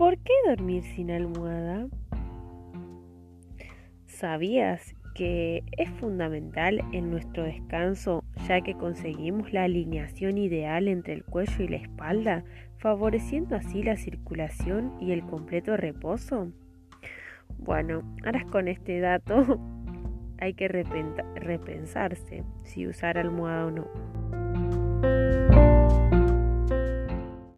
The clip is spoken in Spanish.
¿Por qué dormir sin almohada? ¿Sabías que es fundamental en nuestro descanso ya que conseguimos la alineación ideal entre el cuello y la espalda, favoreciendo así la circulación y el completo reposo? Bueno, ahora con este dato hay que repensarse si usar almohada o no.